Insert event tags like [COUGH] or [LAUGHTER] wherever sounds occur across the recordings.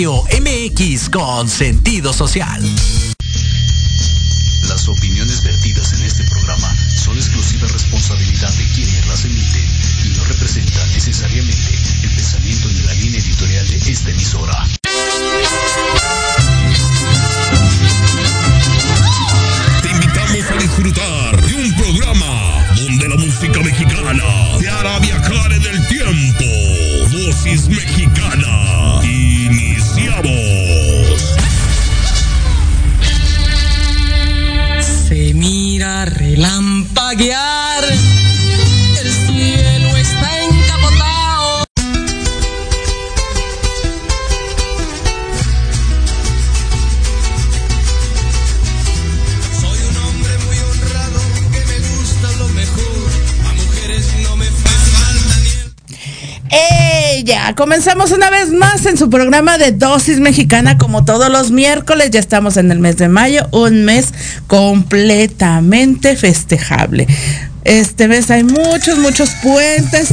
Radio MX con sentido social. Las opiniones comenzamos una vez más en su programa de Dosis Mexicana como todos los miércoles. Ya estamos en el mes de mayo, un mes completamente festejable. Este mes hay muchos, muchos puentes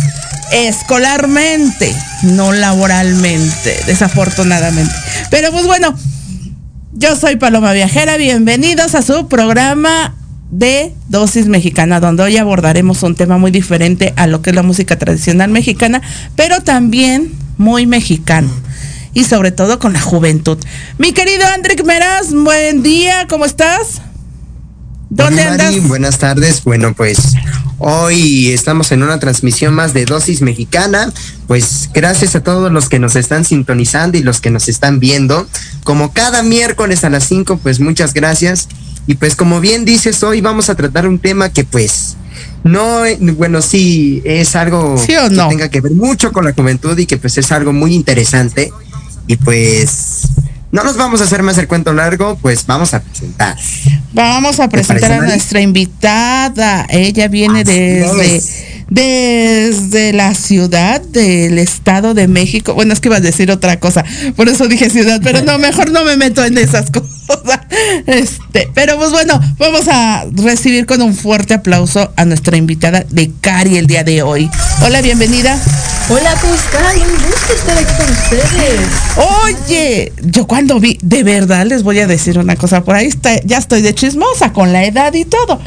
escolarmente, no laboralmente, desafortunadamente. Pero pues bueno, yo soy Paloma Viajera, bienvenidos a su programa de Dosis Mexicana, donde hoy abordaremos un tema muy diferente a lo que es la música tradicional mexicana, pero también muy mexicano. Y sobre todo con la juventud. Mi querido Andrick Meraz, buen día, ¿cómo estás? ¿Dónde Hola, andas? Mari, buenas tardes. Bueno, pues hoy estamos en una transmisión más de Dosis Mexicana. Pues gracias a todos los que nos están sintonizando y los que nos están viendo. Como cada miércoles a las 5, pues muchas gracias. Y pues como bien dices, hoy vamos a tratar un tema que pues no, bueno, sí, es algo ¿Sí o que tenga que ver mucho con la juventud y que pues es algo muy interesante. Y pues no nos vamos a hacer más el cuento largo, pues vamos a presentar. Vamos a ¿Te presentar a nuestra invitada. Ella viene Así desde, es. Desde la ciudad del Estado de México. Bueno, es que iba a decir otra cosa, por eso dije ciudad, pero no, mejor no me meto en esas [LAUGHS] cosas. Este, pero pues bueno, vamos a recibir con un fuerte aplauso a nuestra invitada de Cari el día de hoy. Hola, bienvenida. Hola, ¿cómo están? Un gusto estar aquí con ustedes. Oye, yo cuando vi, de verdad les voy a decir una cosa, por ahí está, ya estoy de chismosa con la edad y todo.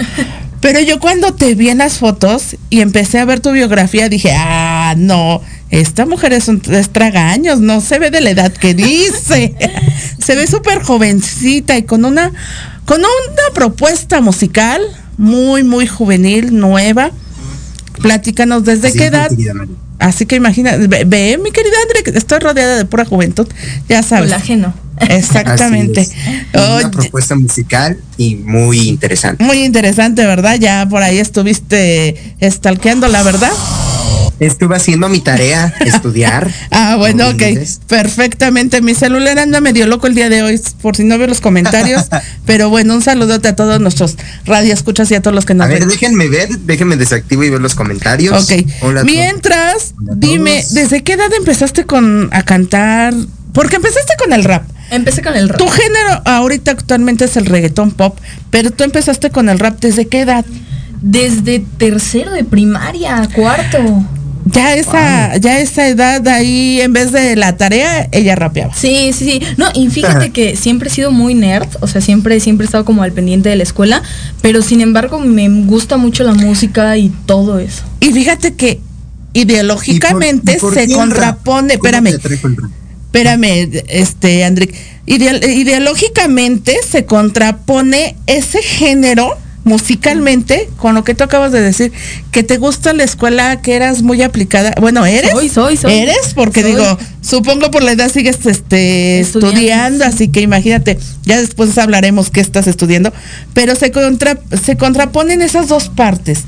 Pero yo cuando te vi en las fotos y empecé a ver tu biografía, dije, ah, no, esta mujer es un es tragaños, no se ve de la edad que dice. [LAUGHS] se ve súper jovencita y con una, con una propuesta musical muy, muy juvenil, nueva. Platícanos desde Así qué edad. Así que imagina, ve, ve, mi querida Andre, que estoy rodeada de pura juventud, ya sabes. Colágeno. Exactamente. Una propuesta musical y muy interesante. muy interesante, ¿verdad? Ya por ahí estuviste stalkeando, la verdad. Estuve haciendo mi tarea, [LAUGHS] estudiar. Ah, bueno, ok. dices. Perfectamente. Mi celular anda medio loco el día de hoy, por si no veo los comentarios. [LAUGHS] pero bueno, un saludote a todos nuestros radioescuchas y a todos los que nos A ver, ven. déjenme ver, déjenme desactivo y ver los comentarios. Ok. Hola. Mientras, Hola dime. ¿desde qué edad empezaste con a cantar? Porque empezaste con el rap. Empecé con el rap. Tu género ahorita actualmente es el reggaetón pop, pero tú empezaste con el rap desde qué edad? Desde tercero de primaria, cuarto. Ya esa, ya esa edad ahí, en vez de la tarea, ella rapeaba. Sí, sí, sí. No, y fíjate [LAUGHS] que siempre he sido muy nerd, o sea, siempre, siempre he estado como al pendiente de la escuela, pero sin embargo me gusta mucho la música y todo eso. Y fíjate que ideológicamente ¿Y por- y por se contrapone, ¿Cómo espérame, espérame, este, Ideal- ideológicamente se contrapone ese género musicalmente con lo que tú acabas de decir, que te gusta la escuela, que eras muy aplicada. Bueno, eres. Soy, soy, soy. Eres, porque Soy. digo, supongo por la edad sigues este, Estudiando, estudiando, sí. así que imagínate, ya después hablaremos qué estás estudiando, pero se, contra, se contraponen esas dos partes.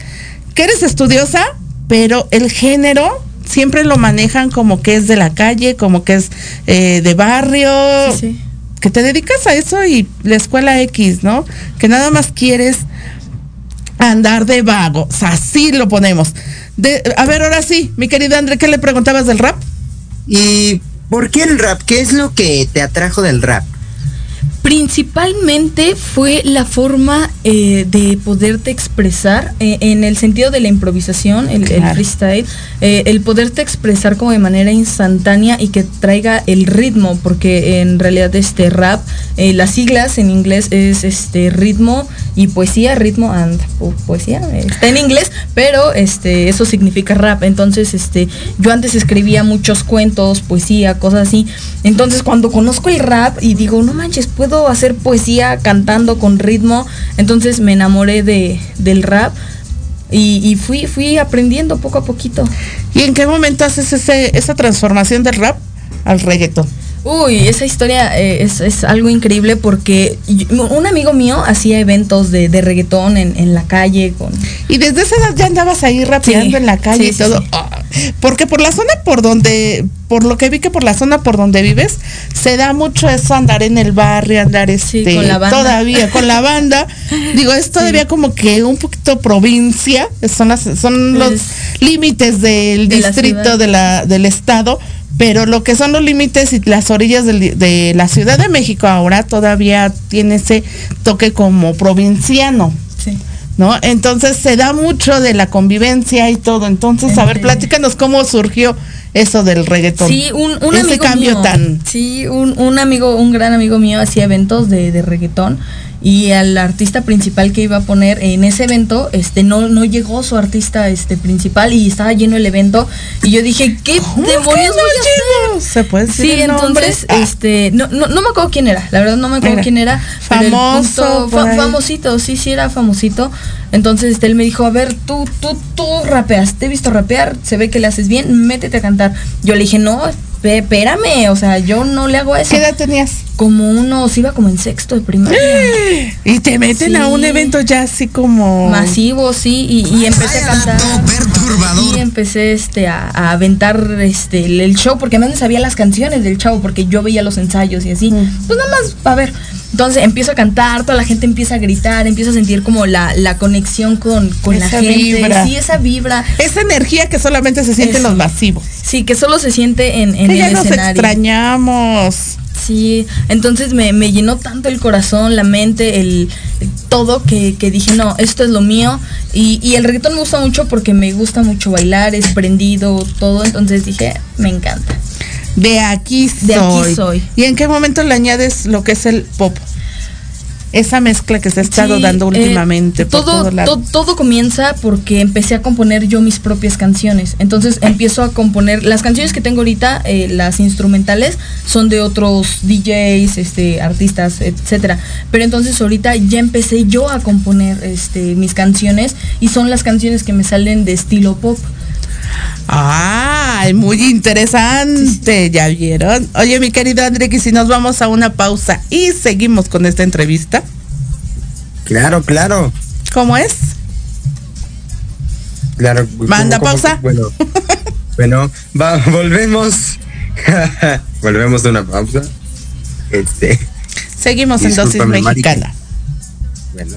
Que eres estudiosa, pero el género siempre lo manejan como que es de la calle, como que es eh, de barrio, Sí, sí. que te dedicas a eso y la escuela X, ¿no? Que nada más quieres andar de vago, o sea, así lo ponemos. De, a ver, ahora sí, mi querida André, ¿qué le preguntabas del rap? ¿Y por qué el rap? ¿Qué es lo que te atrajo del rap? Principalmente fue la forma eh, de poderte expresar eh, en el sentido de la improvisación, el, el Claro. freestyle, eh, el poderte expresar como de manera instantánea y que traiga el ritmo, porque en realidad este rap, eh, las siglas en inglés es este ritmo y poesía, ritmo and po- poesía, está en inglés, pero este eso significa rap. Entonces, este yo antes escribía muchos cuentos, poesía, cosas así. Entonces, cuando conozco el rap y digo, no manches, puedo hacer poesía cantando con ritmo, entonces me enamoré de, del rap. Y, fui, fui aprendiendo poco a poquito. ¿Y en qué momento haces ese, esa transformación del rap al reggaetón? Uy, esa historia eh, es, es algo increíble porque yo- un amigo mío hacía eventos de, de reggaetón en, en la calle con... Y desde esa edad ya andabas ahí rapeando Sí, en la calle sí, y todo. sí. Ah, Porque por la zona por donde, por lo que vi que por la zona por donde vives, se da mucho eso andar en el barrio, andar este, con la banda. todavía con la banda. [LAUGHS] Digo, es todavía como que un poquito provincia, son las, son los Es- límites del de distrito de la, del estado. Pero lo que son los límites y las orillas de la Ciudad de México ahora todavía tiene ese toque como provinciano. Sí. ¿no? Entonces se da mucho de la convivencia y todo. Entonces, a ver, platícanos cómo surgió eso del reggaetón. Sí, un, un Ese amigo cambio mío, tan... Sí, un, un amigo, un gran amigo mío hacía eventos de, de reggaetón y al artista principal que iba a poner en ese evento, este, no, no llegó su artista este principal y estaba lleno el evento y yo dije, ¿qué ¿Cómo demonios voy a hacer? ¿Se puede decir Sí, el entonces, este, no, no, no me acuerdo quién era, la verdad no me acuerdo quién era. famoso punto- fa- famosito, sí, sí era famosito. Entonces, este, él me dijo, a ver, tú, tú, tú rapeas, te he visto rapear, se ve que le haces bien, métete a cantar. Yo le dije, no, espérame, o sea, yo no le hago eso. ¿Qué edad tenías? Como unos, iba como en sexto de primaria. [GASPS] Y te meten Sí. a un evento ya así como... Masivo, sí, y, y empecé a cantar. perturbador. Y empecé este a, a aventar este el, el show, porque además me sabía las canciones del chavo, porque yo veía los ensayos y así. Pues nada más, a ver. Entonces empiezo a cantar, toda la gente empieza a gritar, empiezo a sentir como la, la conexión con, con la gente. vibra. Sí, esa vibra. Esa energía que solamente se siente en los masivos. Sí, que solo se siente en, en Que ya el nos escenario. extrañamos. Sí, entonces me, me llenó tanto el corazón, la mente, el, el todo que, que dije, no, esto es lo mío. Y, y el reggaetón me gusta mucho porque me gusta mucho bailar, es prendido, todo. Entonces dije, me encanta. De aquí soy. De aquí soy. ¿Y en qué momento le añades lo que es el pop? Esa mezcla que se ha estado Sí, dando eh, últimamente. por todo, todo comienza porque empecé a componer yo mis propias canciones. Entonces empiezo a componer. Las canciones que tengo ahorita, eh, las instrumentales, son de otros DJs, este, artistas, etcétera. Pero entonces ahorita ya empecé yo a componer este, mis canciones y son las canciones que me salen de estilo pop. Ay, muy interesante, ya vieron. Oye, mi querido André, que si nos vamos a una pausa y seguimos con esta entrevista, Claro, claro. ¿cómo es? Claro. Manda ¿cómo- cómo- pausa. Bueno, [LAUGHS] bueno, va, volvemos. [LAUGHS] volvemos de una pausa. Este, Seguimos en dosis mexicana. bueno.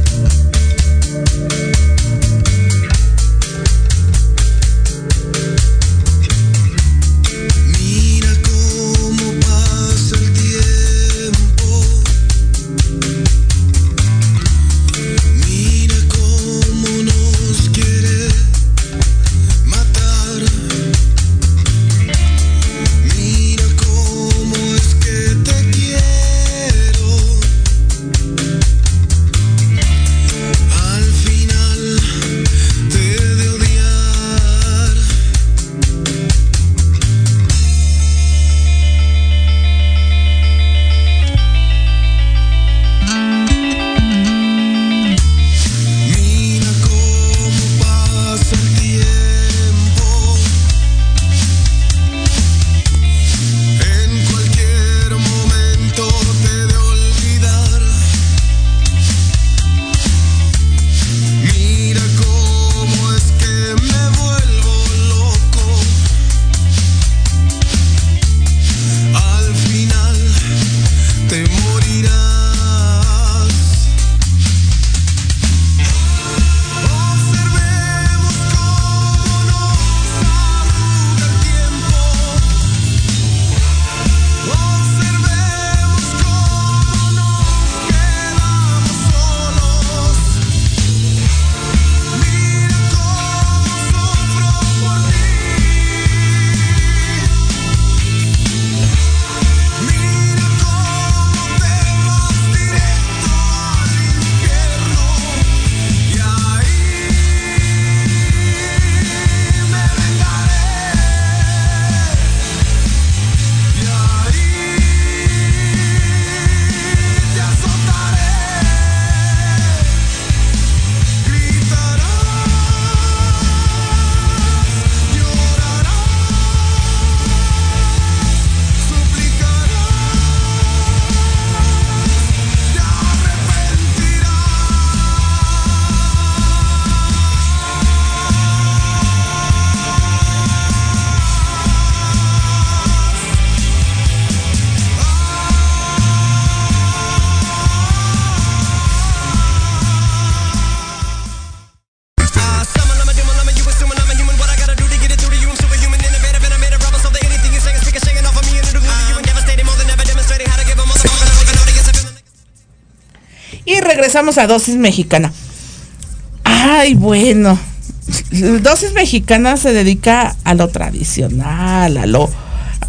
Regresamos a dosis mexicana. Ay, bueno. Dosis mexicana se dedica a lo tradicional, a lo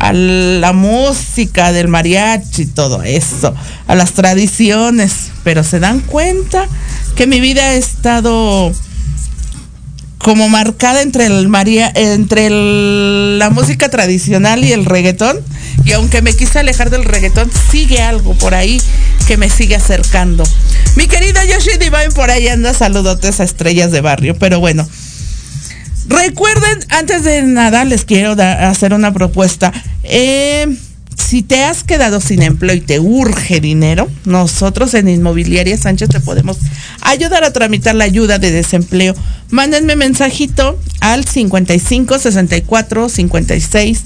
a la música del mariachi, todo eso, a las tradiciones, pero se dan cuenta que mi vida ha estado como marcada entre el María, entre la música tradicional y el reggaetón. Y aunque me quise alejar del reggaetón, sigue algo por ahí que me sigue acercando. Mi querida Yoshi Divine por ahí anda, saludotes a estrellas de barrio. Pero bueno, recuerden, antes de nada, les quiero hacer una propuesta. Eh, si te has quedado sin empleo y te urge dinero, nosotros en Inmobiliaria Sánchez te podemos ayudar a tramitar la ayuda de desempleo. Mándenme mensajito al 55 64 56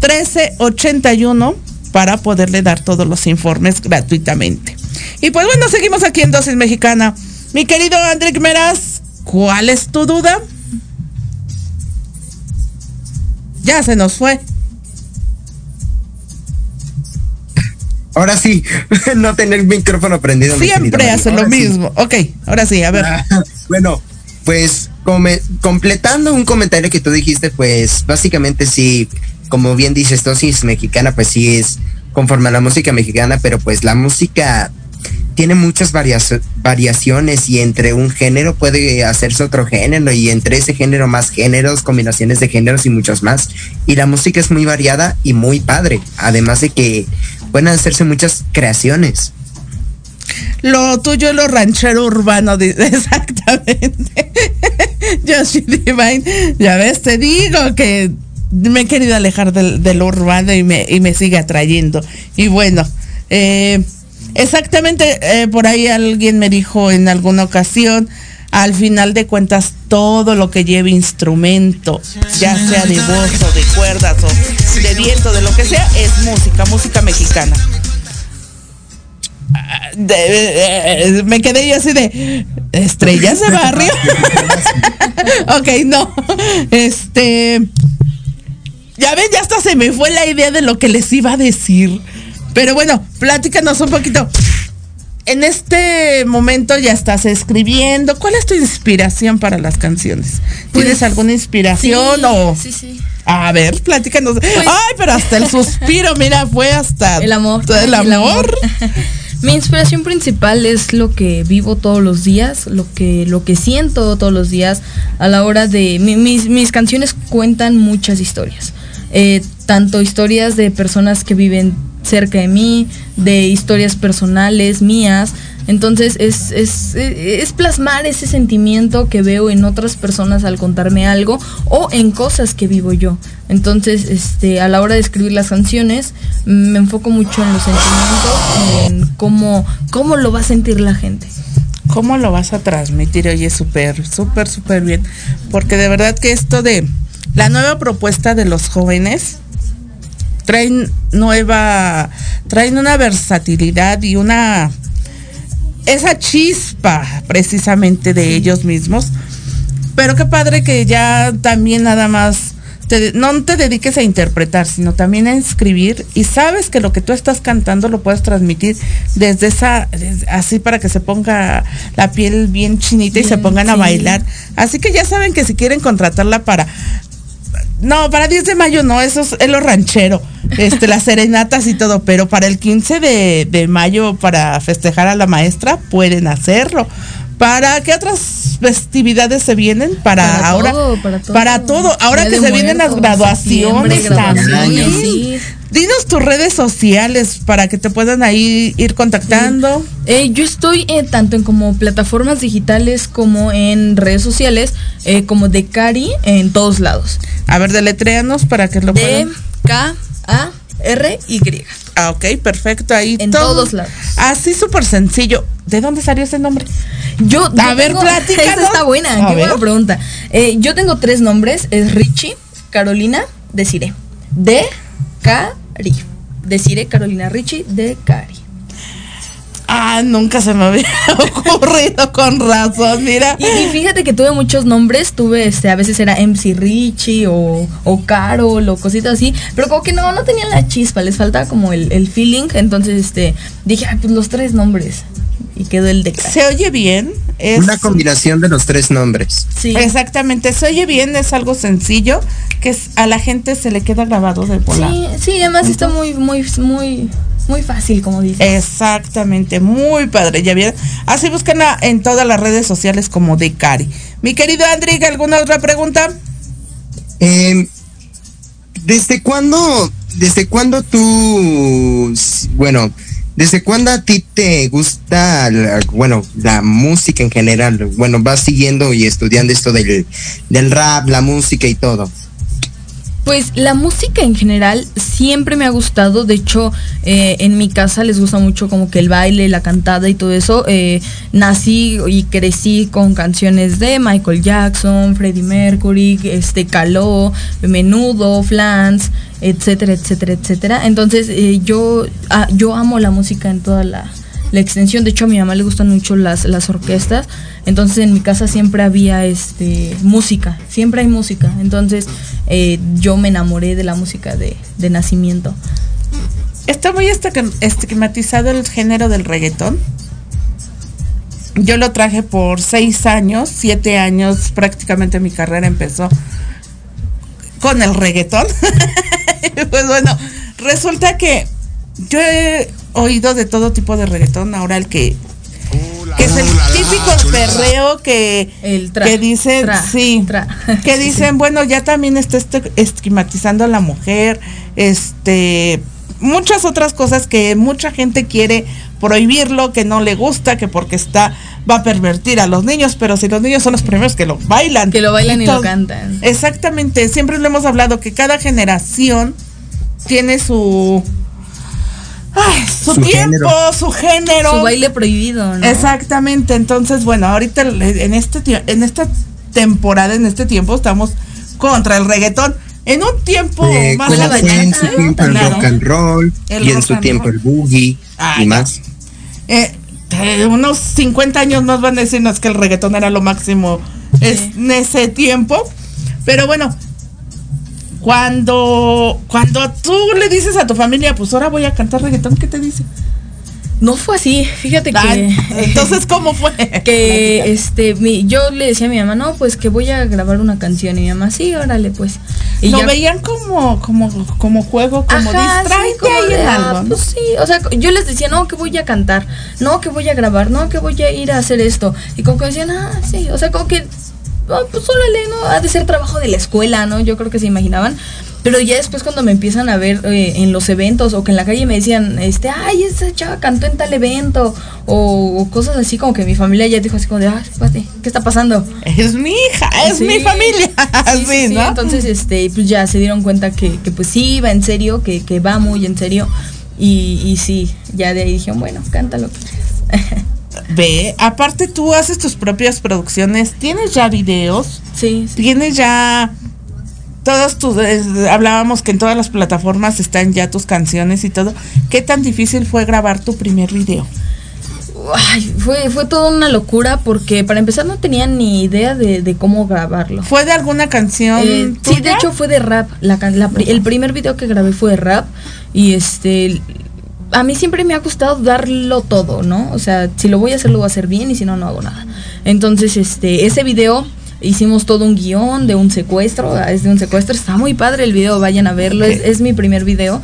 13 81 para poderle dar todos los informes gratuitamente. Y pues bueno, seguimos aquí en Dosis Mexicana. Mi querido André Meras, ¿cuál es tu duda? Ya se nos fue. Ahora sí, [LAUGHS] no tener el micrófono prendido. Siempre hace lo Ahora sí. mismo. Ok, ahora sí, a ver. Ah, [LAUGHS] bueno, pues come- completando un comentario que tú dijiste, pues básicamente sí, como bien dices, dosis mexicana, pues sí es conforme a la música mexicana, pero pues la música tiene muchas variaciones y entre un género puede hacerse otro género y entre ese género más géneros, combinaciones de géneros y muchos más. Y la música es muy variada y muy padre, además de que pueden hacerse muchas creaciones. Lo tuyo lo ranchero urbano, [LAUGHS] exactamente. [LAUGHS] Yoshi Divine, ya ves, te digo que me he querido alejar del, del urbano y me, y me sigue atrayendo. Y bueno, eh, exactamente, eh, por ahí alguien me dijo en alguna ocasión, al final de cuentas, todo lo que lleve instrumento, ya sea de voz o de cuerdas o de viento, de lo que sea, es música, música mexicana. De- de- de- me quedé yo así de estrellas de barrio. [LAUGHS] ok, no. Este. Ya ven, ya hasta se me fue la idea de lo que les iba a decir. Pero bueno, pláticanos un poquito. En este momento ya estás escribiendo. ¿Cuál es tu inspiración para las canciones? ¿Tienes Pues, alguna inspiración o.? Sí, sí. A ver, platícanos. Ay, pero hasta el suspiro, mira, fue hasta. El amor. El amor. [LAUGHS] Mi inspiración principal es lo que vivo todos los días, lo que, lo que siento todos los días a la hora de... mi- mis, mis canciones cuentan muchas historias. Eh, tanto historias de personas que viven cerca de mí, de historias personales mías. Entonces es, es, es plasmar ese sentimiento que veo en otras personas al contarme algo o en cosas que vivo yo. Entonces, este, a la hora de escribir las canciones, me enfoco mucho en los sentimientos, en cómo, cómo lo va a sentir la gente. ¿Cómo lo vas a transmitir? Oye, súper, súper, súper bien. Porque de verdad que esto de la nueva propuesta de los jóvenes traen nueva, traen una versatilidad y una, esa chispa precisamente de ellos mismos. Pero qué padre que ya también nada más te- no te dediques a interpretar, sino también a escribir y sabes que lo que tú estás cantando lo puedes transmitir desde esa, desde- así para que se ponga la piel bien chinita y se pongan a bailar. Así que ya saben que si quieren contratarla para no, para 10 de mayo no, eso es, lo ranchero, este, las serenatas y todo, pero para el 15 de, de mayo, para festejar a la maestra, pueden hacerlo. ¿Para qué otras festividades se vienen? Para, Para ahora. todo, para todo. Para todo. Ahora Día que se vienen las graduaciones también. sí. Dinos tus redes sociales para que te puedan ahí ir contactando. Eh, yo estoy eh, tanto en como plataformas digitales como en redes sociales, eh, como de Cari en todos lados. A ver, deletréanos para que lo D puedan. K A R Y. Ah, ok, perfecto. Ahí En todo. todos lados. Así súper sencillo. ¿De dónde salió ese nombre? Yo, A yo ver, tengo-. [LAUGHS] Esta está buena, A qué ver. buena pregunta. Eh, yo tengo tres nombres, es Richie, Carolina, Desire. De Cari. Desire, Carolina, Richie, de Cari. Ah, nunca se me había [LAUGHS] ocurrido con razón, mira. Y, y fíjate que tuve muchos nombres, tuve este, a veces era MC Richie o, o Carol o cositas así, pero como que no, no tenían la chispa, les faltaba como el, el feeling, entonces este, dije, ah, pues los tres nombres. y quedó el de. Se oye bien. Es Una combinación de los tres nombres. Sí. Exactamente, se oye bien, es algo sencillo que es- a la gente se le queda grabado de volar. Sí, sí, además está muy, muy, muy, muy fácil, como dices. Exactamente, muy padre, ya vieron. Así búsquenla en todas las redes sociales como de Cari. Mi querido Andrick, ¿alguna otra pregunta? Eh, ¿Desde cuándo, desde cuándo tú, bueno, desde cuándo a ti te gusta, la- bueno, la música en general? Bueno, vas siguiendo y estudiando esto del, del rap, la música y todo. Pues la música en general siempre me ha gustado. De hecho, eh, en mi casa les gusta mucho como que el baile, la cantada y todo eso. Eh, nací y crecí con canciones de Michael Jackson, Freddie Mercury, este Caló, Menudo, Flans, etcétera, etcétera, etcétera. Entonces eh, yo, ah, yo amo la música en toda la, la extensión. De hecho, a mi mamá le gustan mucho las, las orquestas. Entonces, en mi casa siempre había este música. Siempre hay música. Entonces, eh, yo me enamoré de la música de, de nacimiento. Está muy estig- estigmatizado el género del reggaetón. Yo lo traje por seis años, siete años, prácticamente mi carrera empezó con el reggaetón. [LAUGHS] pues bueno, resulta que yo he oído de todo tipo de reggaetón. Ahora el que, que es el típico perreo que, El tra, que dicen, tra, sí, tra. [LAUGHS] que dicen, sí. bueno, ya también está este- estigmatizando a la mujer, este, muchas otras cosas que mucha gente quiere prohibirlo, que no le gusta, que porque está, va a pervertir a los niños, pero si los niños son los primeros que lo bailan. Que lo bailan y lo cantan. Exactamente, siempre lo hemos hablado, que cada generación tiene su... ay, su, Su tiempo, género. su género. Su baile prohibido, ¿no? Exactamente, entonces bueno, ahorita en este en esta temporada, en este tiempo estamos contra el reggaetón. En un tiempo Eh, más la fue en su tiempo el Claro. rock and roll El y en su tiempo roll. el boogie y más. eh, eh, unos 50 años más van a decirnos que el reggaetón era lo máximo es- en ese tiempo. Pero bueno, cuando, cuando tú le dices a tu familia, pues ahora voy a cantar reggaetón, ¿qué te dice? No fue así. Fíjate que. [LAUGHS] Entonces, ¿cómo fue? que este mi, yo le decía a mi mamá no pues que voy a grabar una canción y mi mamá sí órale pues y lo ya- veían como, como, como juego, como Ajá, sí, distraerte como de, ah, algo, ¿no? pues sí, o sea, yo les decía, no, que voy a cantar, no, que voy a grabar, no, que voy a ir a hacer esto. Y como que decían, ah, sí, o sea, como que, ah, pues órale, ¿no? Ha de ser trabajo de la escuela, ¿no? Yo creo que se imaginaban. Pero ya después cuando me empiezan a ver eh, en los eventos o que en la calle me decían, este, ay, esa chava cantó en tal evento o, o cosas así, como que mi familia ya dijo así como de, ah, espérate, ¿qué está pasando? Es mi hija, es Sí. mi familia. Sí, [LAUGHS] sí, ¿no? Entonces, este, pues ya se dieron cuenta que, que pues sí iba en serio, que, que va muy en serio. Y, y sí, ya de ahí dijeron, bueno, cántalo. [LAUGHS] Ve, aparte tú haces tus propias producciones, tienes ya videos, sí, sí. tienes ya todos tus eh, hablábamos que en todas las plataformas están ya tus canciones y todo. ¿Qué tan difícil fue grabar tu primer video? Ay, fue, fue toda una locura porque para empezar no tenía ni idea de, de cómo grabarlo. ¿Fue de alguna canción? Eh, sí, de hecho fue de rap. La, la el primer video que grabé fue de rap. Y este. A mí siempre me ha gustado darlo todo, ¿no? O sea, si lo voy a hacer, lo voy a hacer bien y si no, no hago nada. Entonces, este, ese video hicimos todo un guion de un secuestro. Es de un secuestro. Está muy padre el video, vayan a verlo. Es mi primer video.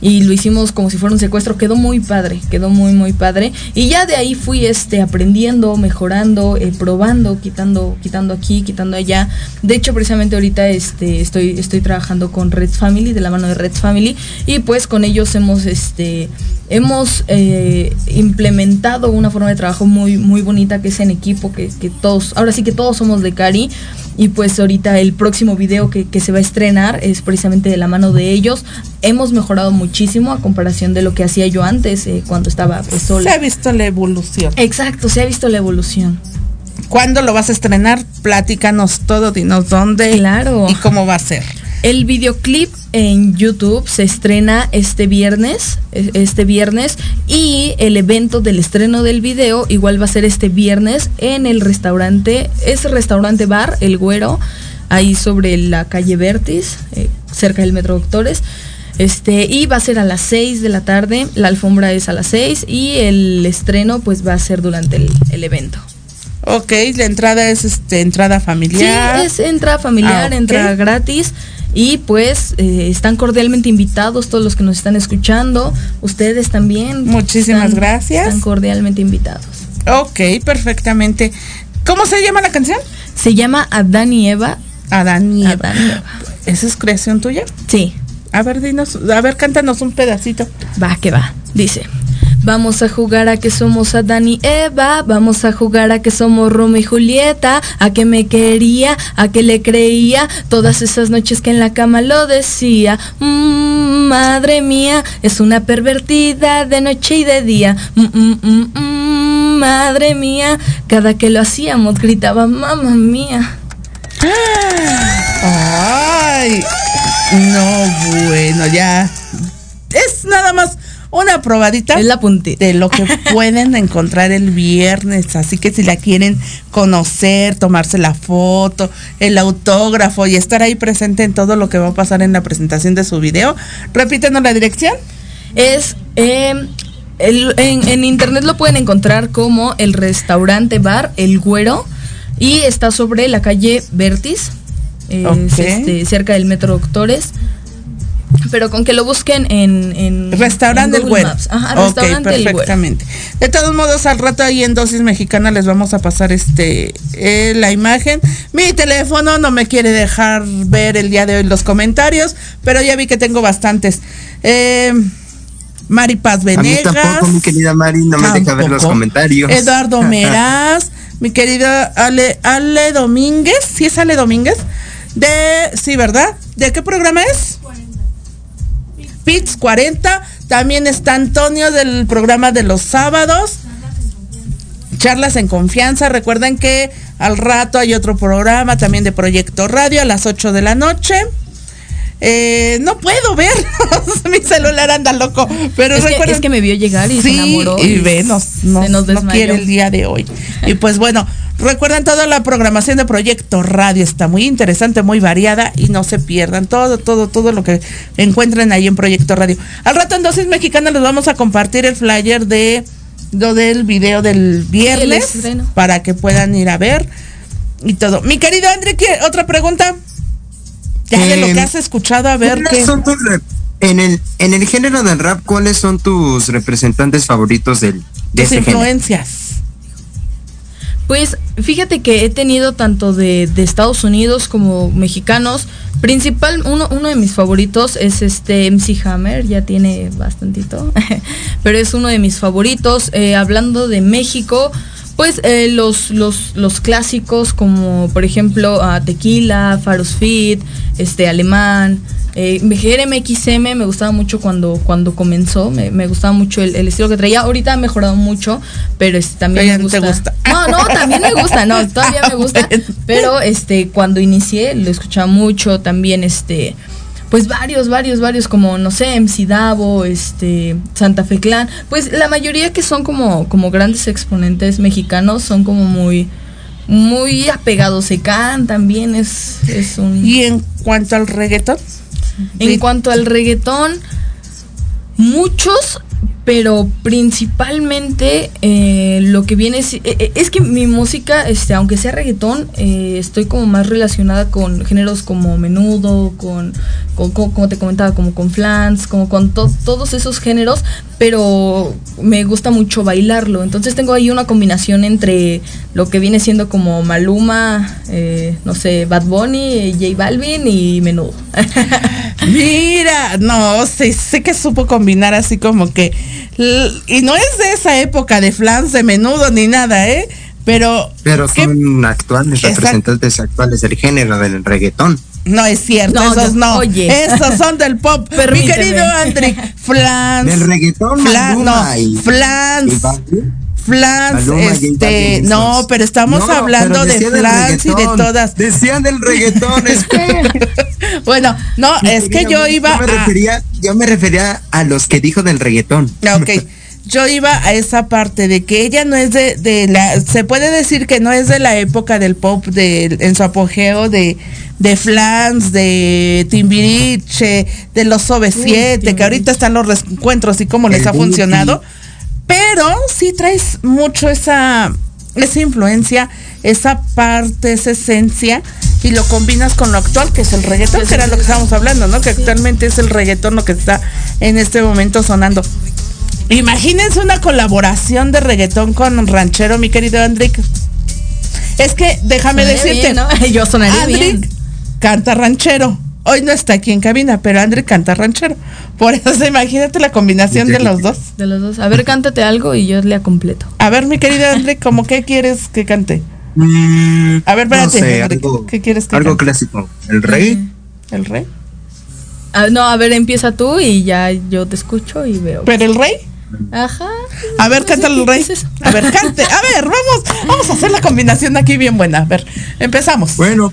Y lo hicimos como si fuera un secuestro. Quedó muy padre, quedó muy, muy padre. Y ya de ahí fui este, aprendiendo, mejorando, eh, probando, quitando, quitando aquí, quitando allá. De hecho, precisamente ahorita este, estoy, estoy trabajando con Reds Family, de la mano de Reds Family. Y pues con ellos hemos, este, hemos eh, implementado una forma de trabajo muy, muy bonita que es en equipo, que, que todos, ahora sí que todos somos de Cari. Y pues ahorita el próximo video que, que se va a estrenar es precisamente de la mano de ellos. Hemos mejorado muchísimo a comparación de lo que hacía yo antes eh, cuando estaba pues, Se sola. ha visto la evolución. Exacto, se ha visto la evolución. ¿Cuándo lo vas a estrenar? Platícanos todo, dinos dónde Claro. y cómo va a ser. El videoclip en YouTube se estrena este viernes, e- este viernes y el evento del estreno del video igual va a ser este viernes en el restaurante, es restaurante bar El Güero, ahí sobre la calle Vertis, eh, cerca del Metro Doctores. Este, y va a ser a las 6 de la tarde, la alfombra es a las 6 y el estreno pues va a ser durante el, el evento. Ok, la entrada es este entrada familiar. Sí, es entrada familiar, Ah, entrada gratis. Y pues eh, están cordialmente invitados todos los que nos están escuchando. Ustedes también. Muchísimas están- gracias. Están cordialmente invitados. Ok, perfectamente. ¿Cómo se llama la canción? Se llama Adán y Eva. Adán y Eva. Adán y Eva. ¿Esa es creación tuya? Sí, A ver, dinos, a ver, cántanos un pedacito. va que va. Dice. Vamos a jugar a que somos Adán y Eva, vamos a jugar a que somos Romeo y Julieta, a que me quería, a que le creía, todas esas noches que en la cama lo decía. Mm, madre mía, es una pervertida de noche y de día. Mm, mm, mm, mm, madre mía, cada que lo hacíamos gritaba, mamá mía. Ay, no, bueno, ya. Es nada más una probadita Es la puntita. de lo que [LAUGHS] pueden encontrar el viernes. Así que si la quieren conocer, tomarse la foto, el autógrafo y estar ahí presente en todo lo que va a pasar en la presentación de su video, repítenos la dirección. es eh, el- en, en internet lo pueden encontrar como el restaurante bar El Güero y está sobre la calle Vertis, es, este, cerca del Metro Doctores. Pero con que lo busquen en, en Restaurante en El Google Güero. Maps. Ajá, Ok, Restaurante El Güero. perfectamente. De todos modos, al rato ahí en Dosis Mexicana les vamos a pasar este eh, la imagen. Mi teléfono no me quiere dejar ver el día de hoy los comentarios, pero ya vi que tengo bastantes. Eh, Mari Paz A mí Venegas. tampoco, mi querida Mari, no me deja ver los comentarios. Eduardo [LAUGHS] Meraz, mi querida Ale, Ale Domínguez, ¿sí es Ale Domínguez? De, sí, ¿verdad? ¿De qué programa es? Pits 40. También está Antonio del programa de los sábados. Charlas en confianza. Recuerden que al rato hay otro programa también de Proyecto Radio a las 8 de la noche. Eh, no puedo ver, [LAUGHS] mi celular anda loco, pero Es que, recuerden es que me vio llegar y se enamoró. y ve, nos, se nos- nos no desmayó. quiere el día de hoy. Y pues bueno, recuerden toda la programación de Proyecto Radio, está muy interesante, muy variada y no se pierdan todo, todo, todo lo que encuentren ahí en Proyecto Radio. Al rato en Dosis Mexicana les vamos a compartir el flyer de lo del video del viernes para que puedan ir a ver y todo. Mi querido André, ¿qué- otra pregunta. Ya de lo que has escuchado, a ver ¿Cuáles qué. son tus rep- en el en el género del rap, ¿cuáles son tus representantes favoritos del de tus ese género? Pues fíjate que he tenido tanto de, de Estados Unidos como mexicanos. Principal, uno, uno de mis favoritos es este MC Hammer, ya tiene bastantito, [LAUGHS] pero es uno de mis favoritos. Eh, hablando de México, pues eh, los, los, los clásicos como por ejemplo ah, Tequila, Faros Fit, este Alemán, eh, XM me gustaba mucho cuando, cuando comenzó, me, me gustaba mucho el, el estilo que traía. Ahorita ha mejorado mucho, pero este, también Pero me te gusta. gusta. No, no, también me gusta, no, todavía me [LAUGHS] gusta. Bueno. Pero este, cuando inicié, lo escuchaba mucho, también este, pues varios, varios, varios, como, no sé, MC Davo, este, Santa Fe Clan, pues la mayoría que son como, como grandes exponentes mexicanos son como muy, muy apegados. Secan también es, es un. Y en cuanto al reggaetón, En Sí. cuanto al reggaetón, muchos, pero principalmente eh, lo que viene es, eh, eh, es que mi música, este, aunque sea reggaetón, estoy como más relacionada con géneros como menudo, con, como te comentaba, como con flans, como con to- todos esos géneros, pero me gusta mucho bailarlo. Entonces tengo ahí una combinación entre lo que viene siendo como Maluma, no sé, Bad Bunny, J Balvin y menudo. [LAUGHS] Mira, no, sé, sé que supo combinar así como que. Y no es de esa época de flans de menudo ni nada, ¿eh? Pero. Pero ¿qué? son actuales, Exacto. representantes actuales del género del reggaetón. No es cierto, No, esos no. oye. Esos son del pop. Mi Permíteme. querido Andri, flans. Del reggaetón, Flan, no, y- flans. y. Flans, Maluma, este, no, pero estamos No, hablando pero de flans y de todas. Decían del reggaetón, es que [LAUGHS] Bueno, no, es que yo iba yo me a. refería, yo me refería a los que dijo del reggaetón. Ah, Ok. yo iba a esa parte de que ella no es de, de la, se puede decir que no es de la época del pop de, en su apogeo de, de Flans, de Timbiriche, de los OV7, que ahorita están los reencuentros y cómo les El ha funcionado. Pero sí traes mucho esa, esa influencia, esa parte, esa esencia, y lo combinas con lo actual, que es el reggaetón, que era lo que estábamos hablando, ¿no? Que actualmente es el reggaetón lo que está en este momento sonando. Imagínense una colaboración de reggaetón con ranchero, mi querido Andrick. Es que déjame decirte, bien, ¿no? [LAUGHS] Yo sonaría Andrick bien. canta ranchero. Hoy no está aquí en cabina, pero Andrick canta ranchero. Por eso imagínate la combinación de los dos. De los dos. A ver, cántate algo y yo le completo. A ver, mi querido Andrick, ¿cómo qué quieres que cante? Mm, A ver, espérate, no sé, algo, ¿qué quieres que algo cante? clásico. El rey. ¿El rey? Ah, no, a ver, empieza tú y ya yo te escucho y veo. ¿Pero el rey? Ajá. A ver, No cántale el rey. es. A ver, cante. A ver, vamos, vamos a hacer la combinación aquí bien buena. A ver, empezamos. Bueno.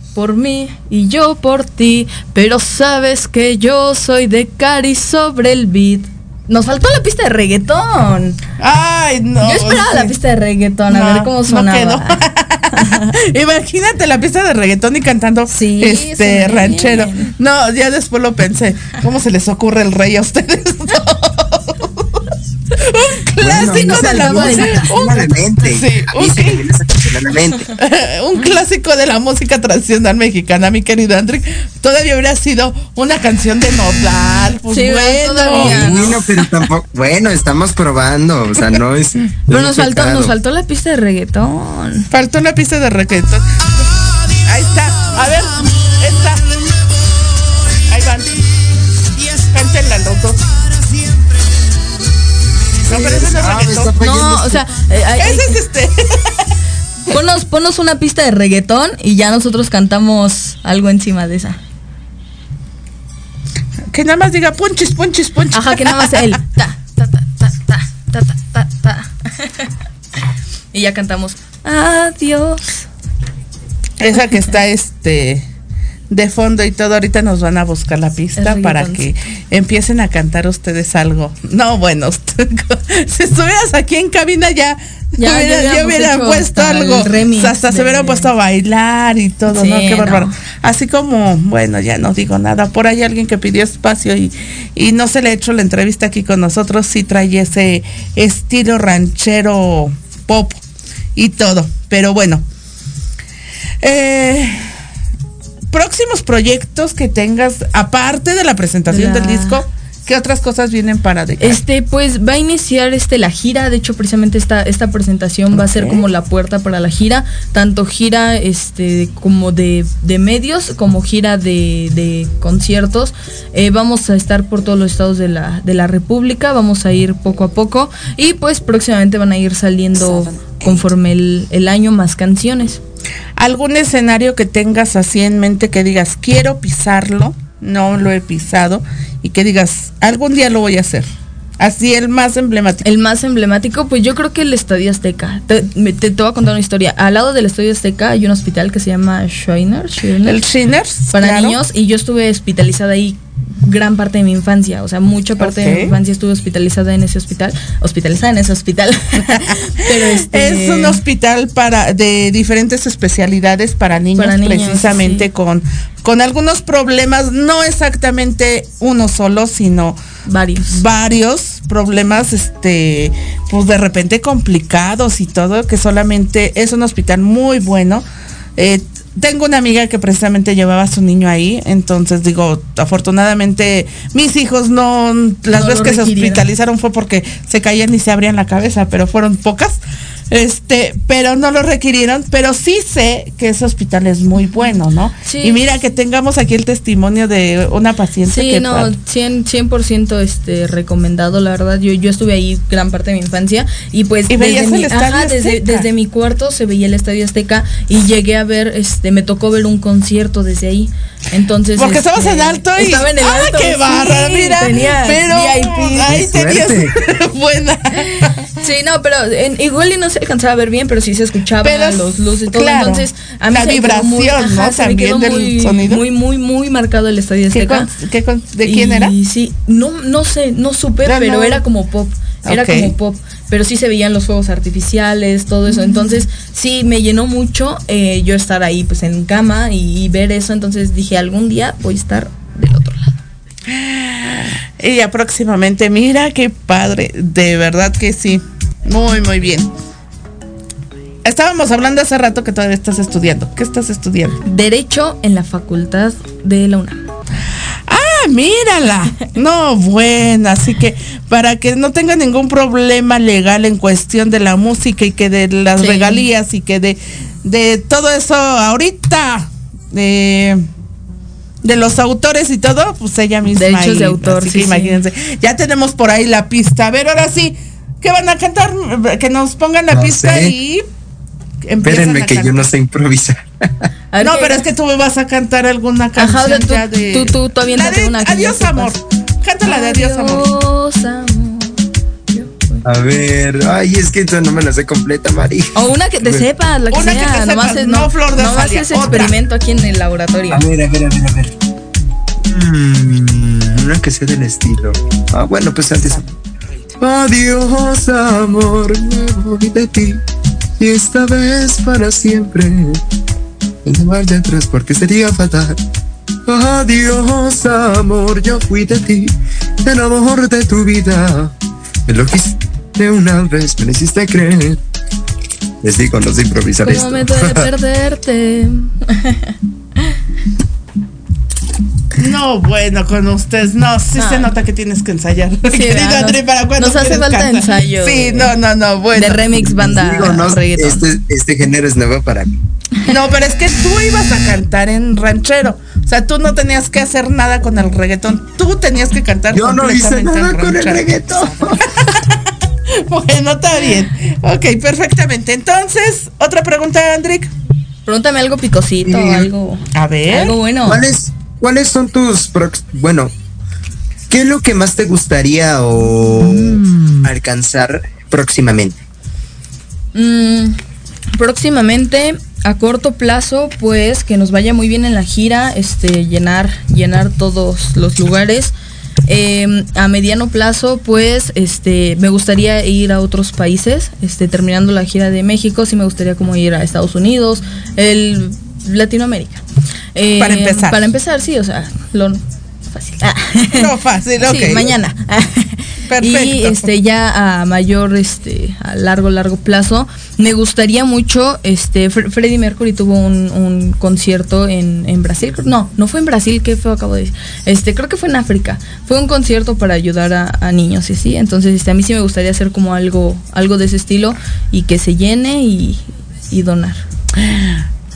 por mí y yo por ti, pero sabes que yo soy de Cari sobre el beat. Nos faltó la pista de reggaetón. Ay, no. yo esperaba la pista de reggaetón, a No, ver cómo sonaba. [LAUGHS] Imagínate la pista de reggaetón y cantando Sí, este ranchero. bien. No, ya después lo pensé. ¿Cómo se les ocurre el rey a ustedes? [LAUGHS] un clásico de la música. [LAUGHS] un- clásico de la música tradicional mexicana, mi querido Andrick. Todavía hubiera sido una canción de Nodal. Pues Sí, bueno. todavía. ¿no? Bueno, pero tampoco. Bueno, estamos probando. O sea, no es. Pero nos faltó, nos faltó la pista de reggaetón. Faltó una pista de reggaetón. Ahí está. A ver, está. Ahí van. Cántenla los dos. No, pero eso es reggaetón. No, o sea, eh, ese es. Este. [LAUGHS] Ponos, una pista de reggaetón y ya nosotros cantamos algo encima de esa. Que nada más diga ponches, ponches, ponches. Ajá, que nada más él. [LAUGHS] Ta, ta, ta, ta, ta, ta, ta, [LAUGHS] y ya cantamos. Adiós. Esa que está este de fondo y todo, ahorita nos van a buscar la pista para que empiecen a cantar ustedes algo. No, bueno, [LAUGHS] si estuvieras aquí en cabina ya, Ya, hubiera- ya ya hubiéramos hubieran hecho puesto algo. hasta se hubieran puesto a bailar y todo, ¿no? Qué bárbaro. no. Así como, bueno, ya no digo nada. Por ahí alguien que pidió espacio y, y no se le ha hecho la entrevista aquí con nosotros, sí trae ese estilo ranchero pop y todo. Pero bueno. Eh, próximos proyectos que tengas, aparte de la presentación La- del disco, ¿qué otras cosas vienen para de Este, pues va a iniciar este la gira. De hecho, precisamente esta, esta presentación va a ser como la puerta para la gira. Tanto gira este como de, de medios, como gira de, de conciertos. Eh, vamos a estar por todos los estados de la, de la República. Vamos a ir poco a poco. Y pues próximamente van a ir saliendo conforme el, el año más canciones. ¿Algún escenario que tengas así en mente que digas, quiero pisarlo, no lo he pisado, y que digas, algún día lo voy a hacer? Así el más emblemático. El más emblemático, pues yo creo que el Estadio Azteca. Te, me- te- te voy a contar una historia. Al lado del Estadio Azteca hay un hospital que se llama Schreiner, El Shiners. para claro. niños y yo estuve hospitalizada ahí gran parte de mi infancia, o sea, mucha parte de mi infancia estuve hospitalizada en ese hospital, hospitalizada en ese hospital. [LAUGHS] Pero este Es un hospital para de diferentes especialidades para niños, Para niños, precisamente sí. con, con algunos problemas, no exactamente uno solo, sino varios. varios problemas, este, pues de repente complicados y todo, que solamente es un hospital muy bueno. Eh, tengo una amiga que precisamente llevaba a su niño ahí, entonces digo, afortunadamente mis hijos no, las No veces que se hospitalizaron fue porque se caían y se abrían la cabeza, pero fueron pocas. Este, pero no lo requirieron, pero sí sé que ese hospital es muy bueno, ¿no? Sí. Y mira que tengamos aquí el testimonio de una paciente Sí, que no, pa- 100%, 100% este, recomendado, la verdad. Yo, yo estuve ahí gran parte de mi infancia y pues ¿Y desde, mi, Estadio ajá, desde, desde mi cuarto se veía el Estadio Azteca y llegué a ver, este, me tocó ver un concierto desde ahí. Entonces, porque este, estabas en alto y estaba en el ¡Ah, alto. qué sí, barra, mira, tenía pero VIP. ahí tenías [LAUGHS] buena. Sí, no, pero en, igual y no se alcanzaba a ver bien, pero sí se escuchaba Pero los luces y todo. claro, Entonces, a mí la se me vibración, muy, ¿no? ajá, se me También quedó del muy, sonido. muy, muy, muy marcado el Estadio ¿Qué Azteca. con- qué con- ¿De quién Y era? Sí, no, no sé, no supe, No, pero no. era como pop. Era Ok. como pop, pero sí se veían los fuegos artificiales, todo eso. Entonces, sí, me llenó mucho eh, yo estar ahí, pues en cama y, y ver eso. Entonces dije, algún día voy a estar del otro lado. [GASPS] Y ya próximamente, mira qué padre, de verdad que sí, muy, muy bien. Estábamos hablando hace rato que todavía estás estudiando. ¿Qué estás estudiando? Derecho en la facultad de la UNAM. Ah, mírala. No, bueno, así que para que no tenga ningún problema legal en cuestión de la música y que de las Sí. regalías y que de, de todo eso ahorita, de, de los autores y todo, pues ella misma. De ahí, autor, Así sí, que sí. imagínense, ya tenemos por ahí la pista. A ver, ahora sí, ¿qué van a cantar? Que nos pongan la No pista sé. y... Espérenme que yo no sé improvisar. Ver No, pero es que tú me vas a cantar alguna canción Ajá, tú- ya de... tú- tú- tú La de una que Adiós, amor. Cántala de Adiós, amor. Adiós, amor. A ver, ay, es que no me la sé completa, Mari. O una que te sepas, la que Una que sea. te nomás sepas, es, no Flor de nomás es otra. experimento aquí en el laboratorio. A ver, a ver, a ver, a ver. Mm, una que sea del estilo. Ah, bueno, pues antes. Adiós, amor, me voy de ti. Y esta vez para siempre. No vaya atrás porque sería fatal. Adiós, amor, yo fui de ti. El amor de tu vida. Me lo quisiste una vez, me lo hiciste creer. Les digo, no sé improvisar ¿Cómo esto. me duele [LAUGHS] perderte? [LAUGHS] No, bueno, con ustedes. No, sí Ah. se nota que tienes que ensayar. [LAUGHS] Querido ¿verdad? André, ¿para cuándo Nos hace falta cantar? ensayo Sí, de- no, no, no, bueno. De remix banda Digo, no, este, este género es nuevo para mí. No, pero es que tú ibas a cantar en ranchero. O sea, tú no tenías que hacer nada con el reggaetón. Tú tenías que cantar Yo no hice nada con el reggaetón. [LAUGHS] Bueno, está bien. Ok, perfectamente. Entonces, otra pregunta, Andrick. Pregúntame algo picosito, Sí. algo, A ver. algo bueno. ¿Cuáles, ¿Cuáles son tus prox- bueno, qué es lo que más te gustaría o Mm. alcanzar próximamente? Mm, próximamente, a corto plazo, pues que nos vaya muy bien en la gira, este, llenar, llenar todos los lugares. Eh, a mediano plazo, pues, este, me gustaría ir a otros países, este, terminando la gira de México, sí me gustaría como ir a Estados Unidos, el Latinoamérica. Eh, Para empezar. Para empezar, sí, o sea, lo fácil. Ah. [LAUGHS] No, fácil, ok. Sí, mañana. [LAUGHS] Perfecto. Y este ya a mayor, este, a largo, largo plazo, me gustaría mucho, este, Fre- Freddie Mercury tuvo un, un concierto en, en Brasil. No, no fue en Brasil, qué feo acabo de decir. Este, creo que fue en África. Fue un concierto para ayudar a, a niños, y sí. Entonces, este, a mí sí me gustaría hacer como algo, algo de ese estilo y que se llene y, y donar.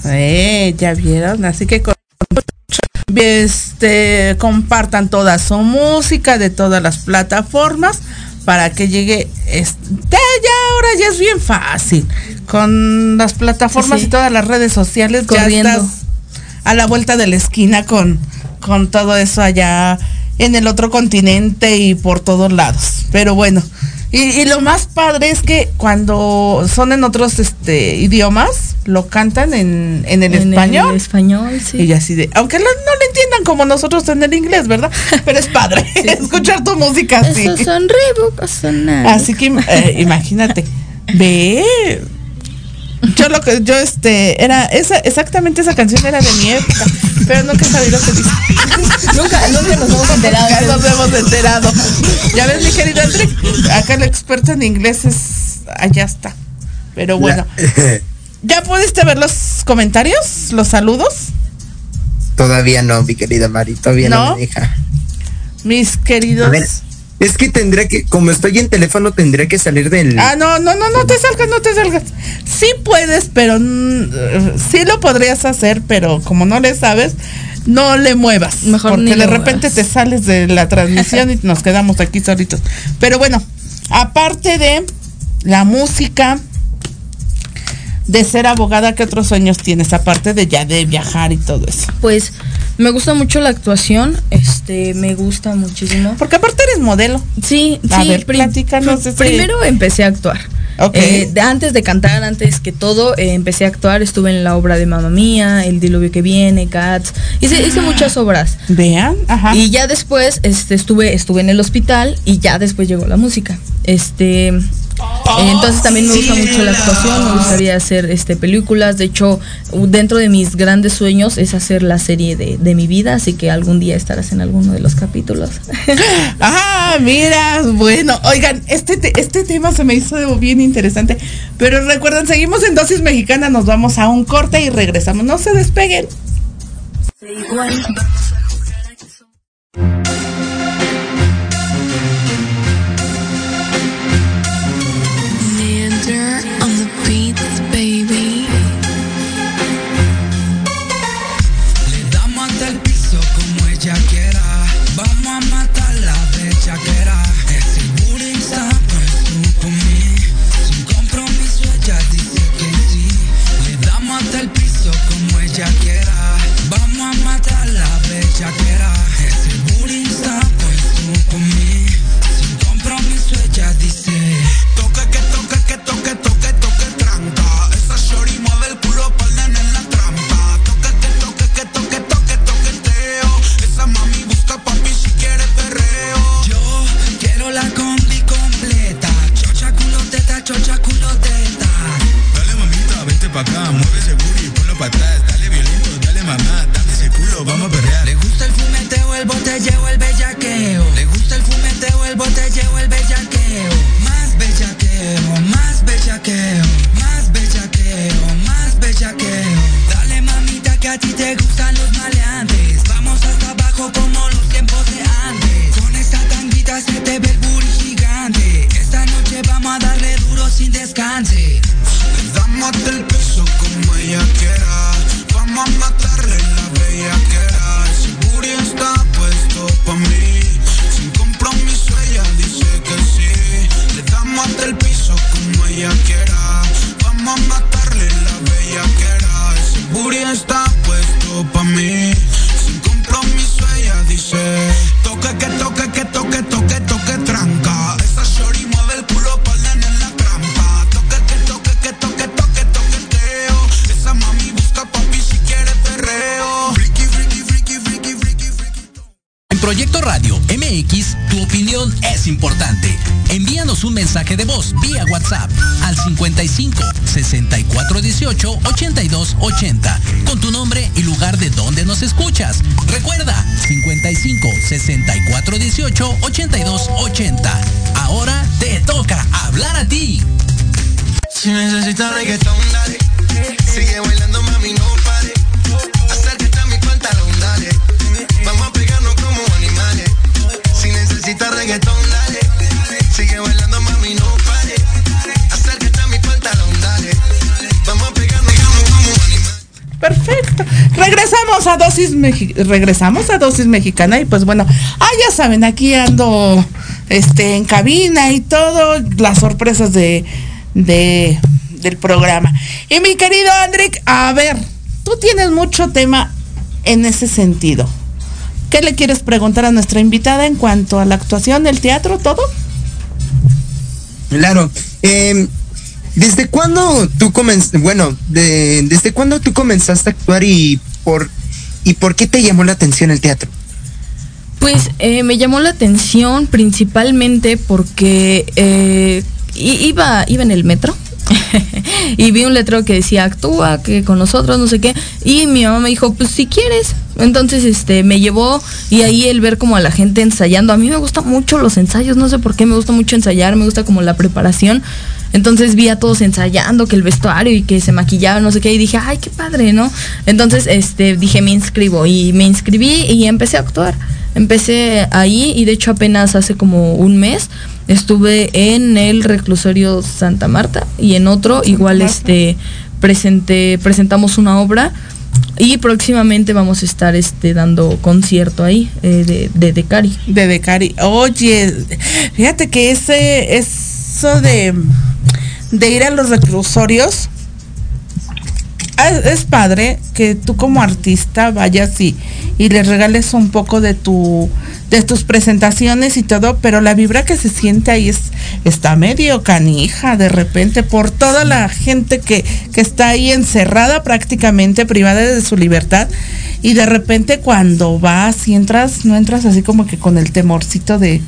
Eh, ya vieron, así que con- este compartan toda su música de todas las plataformas para que llegue este, ya, ya ahora ya es bien fácil con las plataformas Sí. y todas las redes sociales Corriendo. ya estás a la vuelta de la esquina con con todo eso allá en el otro continente y por todos lados pero bueno y, y lo más padre es que cuando son en otros este idiomas lo cantan en, en el En español El español, sí. y así de, aunque lo- no le entiendan como nosotros en el inglés, ¿verdad? [LAUGHS] Pero es padre escuchar tu música así. Esos son nada. Así que eh, imagínate, ve. Yo lo que yo este era esa exactamente esa canción era de mi época, pero nunca sabía lo que dice. [LAUGHS] nunca, nunca nos hemos enterado. Ya nos hemos enterado. Ya ves, mi querido André, acá el experto en inglés es allá está. Pero bueno, La- [LAUGHS] ¿ya pudiste ver los comentarios, los saludos? todavía no, mi querida Mari, todavía no, ¿No? me deja. Mis queridos. A ver, Es que tendría que, como estoy en teléfono, tendría que salir del. Ah, no, no, no, no te salgas, no te salgas. Sí puedes, pero mm, eh, sí lo podrías hacer, pero como no le sabes, no le muevas. Mejor porque ni de repente muevas. te sales de la transmisión y [LAUGHS] nos quedamos aquí solitos. Pero bueno, aparte de la música, de ser abogada, ¿qué otros sueños tienes? Aparte de ya de viajar y todo eso. Pues me gusta mucho la actuación, este, me gusta muchísimo. Porque aparte eres modelo. Sí, A sí. ver, platícanos ese- Primero empecé a actuar. Ok. Eh, antes de cantar, antes que todo, eh, empecé a actuar. Estuve en la obra de Mamma Mía, El Diluvio que viene, Cats. Hice, hice muchas obras. Vean, ajá. Y ya después este, estuve, estuve en el hospital y ya después llegó la música. Este. Entonces también me gusta mucho la actuación, me gustaría hacer este películas. De hecho, dentro de mis grandes sueños es hacer la serie de, de mi vida, así que algún día estarás en alguno de los capítulos. [LAUGHS] Ah, mira, bueno, oigan, este, te- este tema se me hizo bien interesante, pero recuerden, seguimos en dosis mexicana, nos vamos a un corte y regresamos, no se despeguen. 64 18 82 80 con tu nombre y lugar de donde nos escuchas. Recuerda 55 64 18 82 80. Ahora te toca hablar a ti. Si necesitas reggaetón, A dosis Mexi- regresamos a dosis mexicana y pues bueno, ah ya saben, aquí ando este en cabina y todo, las sorpresas de, de del programa. Y mi querido Andrick, a ver, tú tienes mucho tema en ese sentido. ¿Qué le quieres preguntar a nuestra invitada en cuanto a la actuación, el teatro, todo? Claro. eh, ¿Desde cuándo tú comenzaste, bueno, de- desde cuándo tú comenzaste a actuar y por y por qué te llamó la atención el teatro? Pues eh, me llamó la atención principalmente porque eh, iba, iba en el metro [LAUGHS] y vi un letrero que decía actúa que con nosotros no sé qué y mi mamá me dijo pues si quieres entonces este me llevó y ahí el ver como a la gente ensayando a mí me gustan mucho los ensayos no sé por qué me gusta mucho ensayar me gusta como la preparación Entonces vi a todos ensayando, que el vestuario y que se maquillaban, no sé qué, y dije, ay, qué padre, ¿no? Entonces, este, dije, me inscribo y me inscribí y empecé a actuar. Empecé ahí y de hecho apenas hace como un mes estuve en el reclusorio Santa Marta y en otro igual Marta. este presenté presentamos una obra y próximamente vamos a estar este dando concierto ahí eh, de, de, de Cari. De Decari. Oye, fíjate que ese, eso de, de ir a los reclusorios, ah, es padre que tú como artista vayas y, y les regales un poco de tu de tus presentaciones y todo, pero la vibra que se siente ahí es está medio canija de repente por toda la gente que, que está ahí encerrada prácticamente, privada de su libertad. Y de repente cuando vas y entras, no entras así como que con el temorcito de...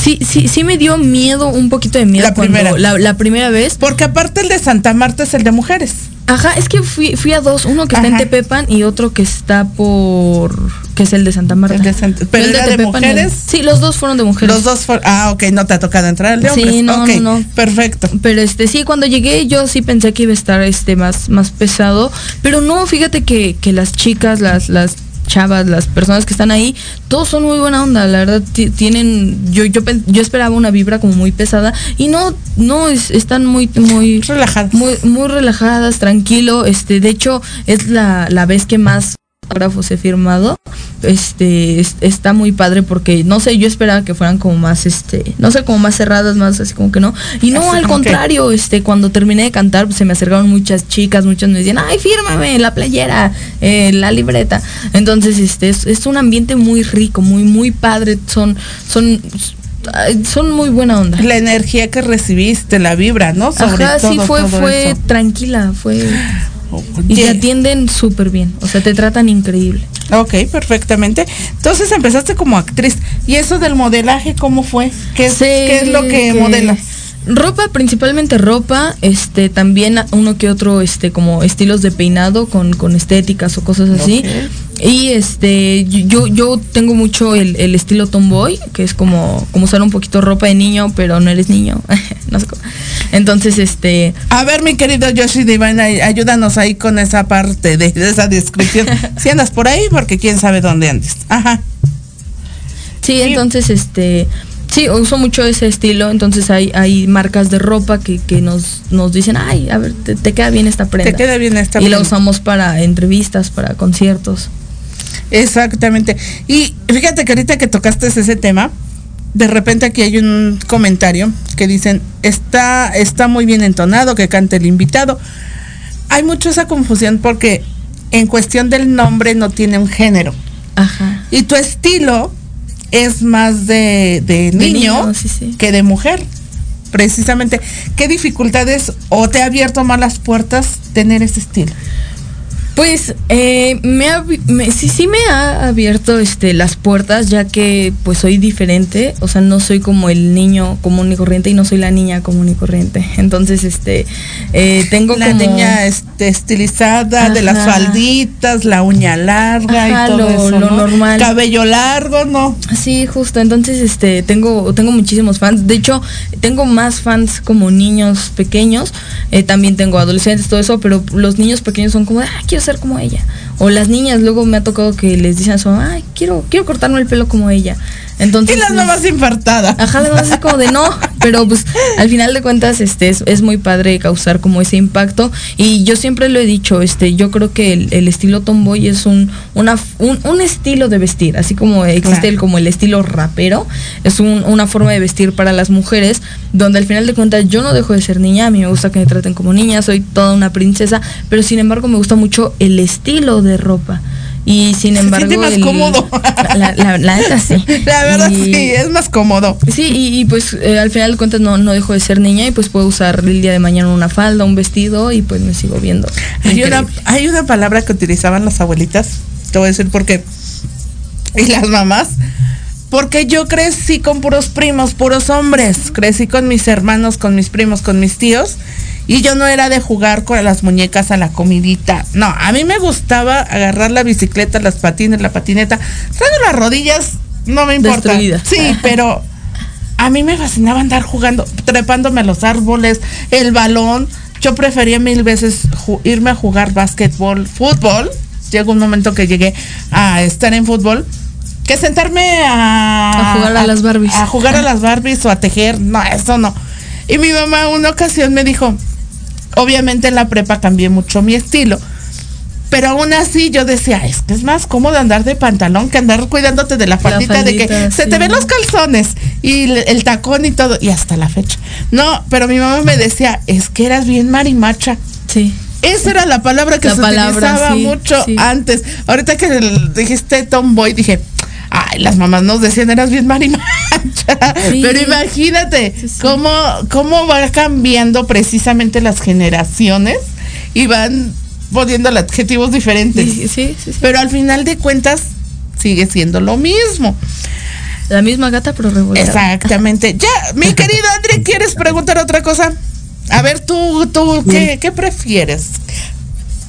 Sí, sí, sí me dio miedo, un poquito de miedo La cuando- primera. la, la primera vez. Porque aparte el de Santa Marta es el de mujeres. Ajá, es que fui, fui a dos, uno que está en. Tepepan y otro que está por que es el de Santa Marta. El de Santa- Fue ¿pero el era de y el- mujeres? Sí, los dos fueron de mujeres. Los dos fueron... Ah, ok, no te ha tocado entrar el de Sí, hombres. no, Ok, no, no. Perfecto. Pero este sí, cuando llegué yo sí pensé que iba a estar este más, más pesado. Pero no, fíjate que, que las chicas, las, las chavas, las personas que están ahí, todos son muy buena onda, la verdad ti- tienen, yo, yo, yo esperaba una vibra como muy pesada y no, no es- están muy, muy Relajadas. muy, muy relajadas, tranquilo, este, de hecho, es la, la vez que más autógrafos he firmado. Este es- está muy padre porque no sé, yo esperaba que fueran como más este, no sé, como más cerradas, más así como que no. Y no, Así al que- contrario, este cuando terminé de cantar, pues, se me acercaron muchas chicas, muchas me decían, "Ay, fírmame la playera, eh, la libreta." Entonces, este es, es un ambiente muy rico, muy muy padre, son son son muy buena onda. La energía que recibiste, la vibra, ¿no? Sobre Ajá, sí todo, fue todo fue eso. tranquila, fue [GASPS] y te atienden súper bien, o sea, te tratan increíble. Ok, perfectamente. Entonces empezaste como actriz. ¿Y eso del modelaje cómo fue? ¿Qué es, Sí, qué es lo que, modelas? Ropa, principalmente ropa, este, también uno que otro, este, como estilos de peinado con, con estéticas o cosas así. Y este, yo, yo tengo mucho el, el estilo tomboy, que es como, como usar un poquito ropa de niño, pero no eres niño. [LAUGHS] no sé cómo. Entonces, este, A ver, mi querido Yoshi Divine, ay- ayúdanos ahí con esa parte de, de esa descripción. [LAUGHS] si andas por ahí, porque quién sabe dónde andes. Ajá. Sí, entonces este sí, uso mucho ese estilo, entonces hay, hay marcas de ropa que, que nos, nos dicen, ay, a ver, te, te queda bien esta prenda. Te queda bien esta Y la prenda. usamos para entrevistas, para conciertos. Exactamente. Y fíjate que ahorita que tocaste ese tema, de repente aquí hay un comentario que dicen, está, está muy bien entonado, que cante el invitado. Hay mucho esa confusión porque en cuestión del nombre no tiene un género. Ajá. Y tu estilo es más de, de De niño, niño, sí, sí. que de mujer. Precisamente, ¿qué dificultades o te ha abierto más las puertas tener ese estilo? Pues eh, me, me- sí, sí me ha abierto este, las puertas, ya que pues soy diferente, o sea, no soy como el niño común y corriente y no soy la niña común y corriente. Entonces, este, eh, tengo La como... niña este, estilizada, de las falditas, la uña larga Ajá, y todo lo- eso, lo ¿no? normal. Cabello largo, ¿no? Sí, justo. Entonces, este, tengo, tengo muchísimos fans. De hecho, tengo más fans como niños pequeños. Eh, también tengo adolescentes, todo eso, pero los niños pequeños son como, ah, quiero ser como ella. O las niñas, luego me ha tocado que les dicen a su mamá, ay, quiero, quiero cortarme el pelo como ella. Entonces, Y las pues, mamás infartadas. Ajá, las mamás como de no, pero pues al final de cuentas este es, es muy padre causar como ese impacto y yo siempre lo he dicho, este yo creo que el, el estilo tomboy es un, una, un, un estilo de vestir, así como existe Claro. el, como el estilo rapero, es un- una forma de vestir para las mujeres donde al final de cuentas yo no dejo de ser niña, a mí me gusta que me traten como niña, soy toda una princesa, pero sin embargo me gusta mucho el estilo de ropa. Y sin Se embargo, siente más cómodo. La, la, la neta sí. [LAUGHS] La verdad Y- sí, es más cómodo. Sí, y, y, pues eh, al final de cuentas no, no dejo de ser niña y pues puedo usar el día de mañana una falda, un vestido y pues me sigo viendo. Hay una, hay una palabra que utilizaban las abuelitas, te voy a decir por qué. Y las mamás. Porque yo crecí con puros primos, puros hombres. Crecí con mis hermanos, con mis primos, con mis tíos. Y yo no era de jugar con las muñecas a la comidita. No, a mí me gustaba agarrar la bicicleta, las patines, la patineta. Traigo las rodillas, no me importa. Destruidas. Sí, pero a mí me fascinaba andar jugando, trepándome a los árboles, el balón. Yo prefería mil veces irme a jugar básquetbol, fútbol. Llegó un momento que llegué a estar en fútbol que sentarme a, A jugar a las Barbies. A jugar a las Barbies o a tejer. No, eso no. Y mi mamá una ocasión me dijo, obviamente en la prepa cambié mucho mi estilo. Pero aún así yo decía, es que es más cómodo andar de pantalón que andar cuidándote de la faldita, de que se te ven los calzones y el, el tacón y todo, y hasta la fecha. No, pero mi mamá me decía, es que eras bien marimacha. Sí. Esa era la palabra que La se palabra, utilizaba sí, mucho sí. antes. Ahorita que dijiste tomboy, dije, ay, las mamás nos decían eras bien marimacha. Sí. Pero imagínate Sí, sí. cómo, cómo va cambiando precisamente las generaciones y van poniéndole adjetivos diferentes. Sí, sí, sí, sí. Pero al final de cuentas sigue siendo lo mismo. La misma gata, pero revolcada. Exactamente. [LAUGHS] Ya, mi querido André, ¿quieres preguntar otra cosa? A ver, tú, tú, ¿qué, qué prefieres?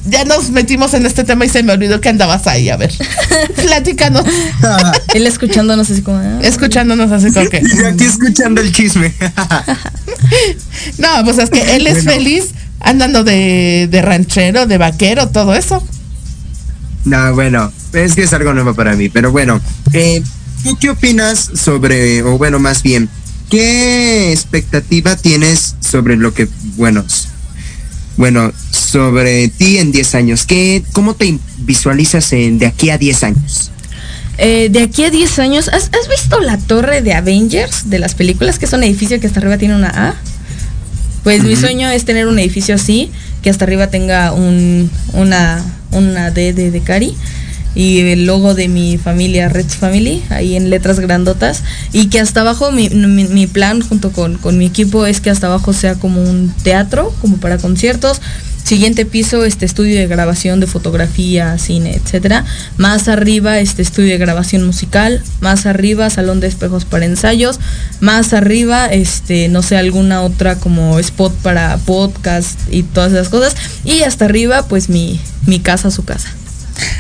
Ya nos metimos en este tema y se me olvidó que andabas ahí. A ver, [LAUGHS] platícanos. [LAUGHS] Él escuchándonos así como. ah, Escuchándonos así como que. Yo aquí escuchando el chisme. [LAUGHS] No, pues es que él es Bueno. feliz andando de, de ranchero, de vaquero, todo eso. No, bueno, es que es algo nuevo para mí, pero bueno, eh, ¿tú qué opinas sobre, o bueno, más bien, qué expectativa tienes sobre lo que, bueno, bueno, sobre ti en 10 años? ¿Qué, ¿Cómo te visualizas en, de aquí a 10 años? Eh, de aquí a 10 años, ¿has, has visto la torre de Avengers de las películas? Que es un edificio que hasta arriba tiene una A. Pues mi sueño es tener un edificio así, que hasta arriba tenga un, una, una D de, de Cari y el logo de mi familia, Reds Family, ahí en letras grandotas, y que hasta abajo mi, mi- mi plan junto con, con mi equipo es que hasta abajo sea como un teatro, como para conciertos. Siguiente piso, este estudio de grabación de fotografía, cine, etcétera. Más arriba, este estudio de grabación musical. Más arriba, salón de espejos para ensayos. Más arriba, este, no sé, alguna otra como spot para podcast y todas esas cosas. Y hasta arriba, pues mi, mi casa, su casa.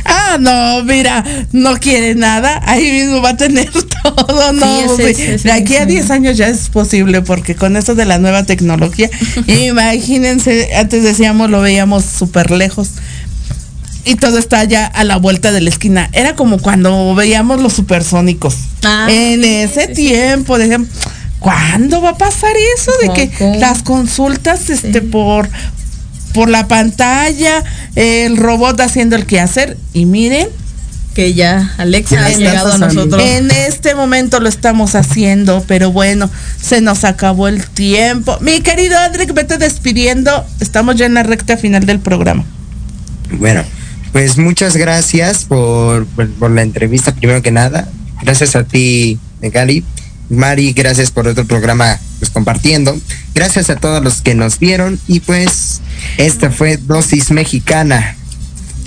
Ah, no, mira, no quiere nada, ahí mismo va a tener [LAUGHS] todo, no. sí. es de aquí a sueño. 10 años ya es posible, porque con esto de la nueva tecnología, [LAUGHS] imagínense, antes decíamos lo veíamos súper lejos. Y todo está ya a la vuelta de la esquina. Era como cuando veíamos los supersónicos. Ah, en sí, ese sí, sí. tiempo, decían, ¿cuándo va a pasar eso? De que las consultas este, Sí. por, por la pantalla, el robot haciendo el quehacer. Y miren, Que ya Alexa Ya ha llegado a nosotros. en este momento lo estamos haciendo, pero bueno, se nos acabó el tiempo. Mi querido Andrick, vete despidiendo. Estamos ya en la recta final del programa. Bueno, pues muchas gracias por, por, por la entrevista, primero que nada. Gracias a ti, Gali. Mari, gracias por otro programa pues compartiendo. Gracias a todos los que nos vieron y pues esta fue Dosis Mexicana.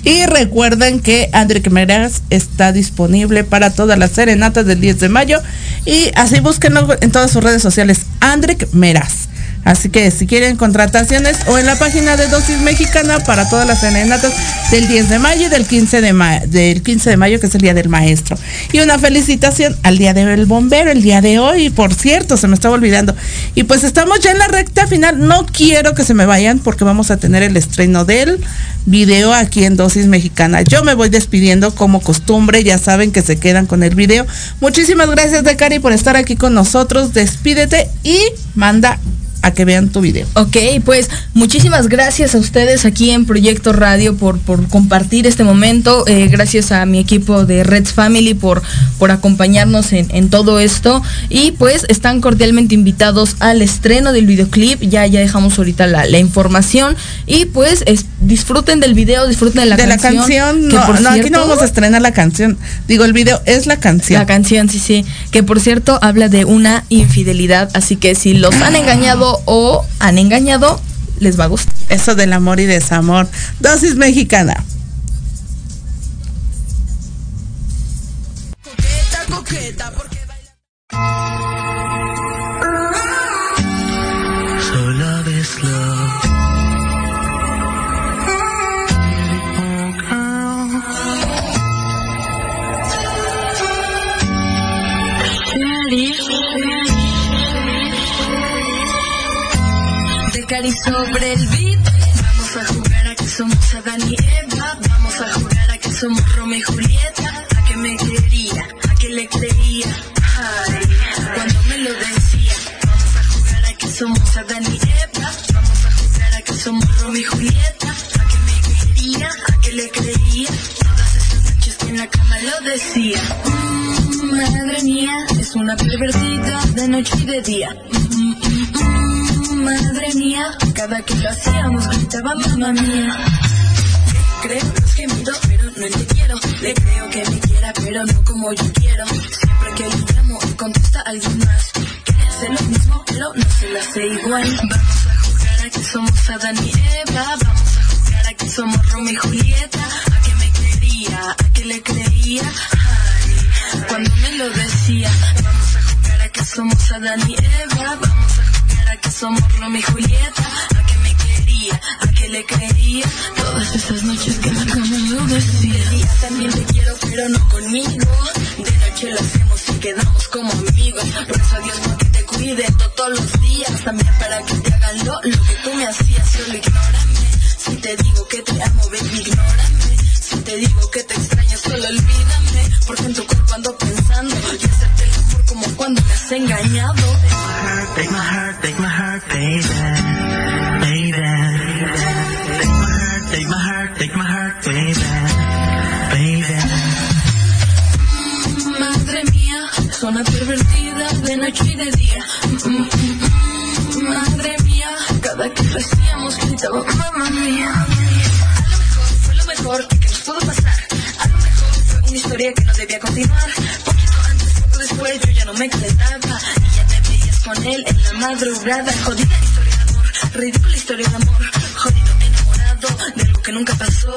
Y recuerden que Andrick Meraz está disponible para todas las serenatas del 10 de mayo. Y así búsquenlo en todas sus redes sociales, Andrick Meraz. Así que si quieren contrataciones o en la página de Dosis Mexicana para todas las serenatas del 10 de mayo y del 15 de, ma- del 15 de mayo, que es el Día del Maestro. Y una felicitación al Día del Bombero, el día de hoy, por cierto, se me estaba olvidando. Y pues estamos ya en la recta final. No quiero que se me vayan porque vamos a tener el estreno del video aquí en Dosis Mexicana. Yo me voy despidiendo como costumbre, ya saben que se quedan con el video. Muchísimas gracias, Decari, por estar aquí con nosotros. Despídete y manda a que vean tu video. Ok, pues muchísimas gracias a ustedes aquí en Proyecto Radio por, por compartir este momento. Eh, gracias a mi equipo de Reds Family por, por acompañarnos en, en todo esto. Y pues están cordialmente invitados al estreno del videoclip. Ya, ya dejamos ahorita la, la información. Y pues es- disfruten del video, disfruten de la de canción. la canción, que no, por no, aquí no vamos a estrenar la canción. Digo, el video es la canción. La canción, sí, sí. Que por cierto habla de una infidelidad. Así que si los han engañado o han engañado, les va a gustar. Eso del amor y desamor. Dosis mexicana. Cari sobre el beat. Vamos a jugar a que somos Adán y Eva. Vamos a jugar a que somos Romeo y Julieta. A que me quería, a que le creía. Ay, cuando me lo decía. Vamos a jugar a que somos Adán y Eva. Vamos a jugar a que somos Romeo y Julieta. A que me quería, a que le creía. Todas esas noches que en la cama lo decía. Mm, madre mía, es una pervertida de noche y de día. Lo hacíamos gritaba mamá mía. Creo los gemidos, pero no te quiero. Le creo que me quiera, pero no como yo quiero. Siempre que le llamo, contesta alguien más. Quiere hacer lo mismo, pero no se lo hace igual. Vamos a jugar a que somos Adán y Eva. Vamos a jugar a que somos Romeo y Julieta. A que me quería, a que le creía. Ay, cuando me lo decía. Vamos a jugar a que somos Adán y Eva. Vamos a jugar a que somos Romeo y Julieta. Le creía. Todas esas noches que en la cama lo decía. También te quiero, pero no conmigo. De noche lo hacemos y quedamos como amigos. Por eso Dios para que te cuide to- todos los días. También para que te hagan lo, lo que tú me hacías. Solo ignórame. Si te digo que te amo, baby, ignórame. Si te digo que te extraño, solo olvídame. Porque en tu cuerpo ando pensando. Y hacerte el amor como cuando me has engañado. Take my heart, take my heart, baby, baby. Madre mía, una pervertida de noche y de día. Madre mía, cada que lo hacíamos gritaba mamá mía. A lo mejor fue lo mejor que nos pudo pasar. A lo mejor fue una historia que no debía continuar. Poquito antes, poco después, yo ya no me calentaba. Y ya te veías con él en la madrugada. Jodida historia de amor, ridícula historia de amor. Jodido enamorado de algo que nunca pasó.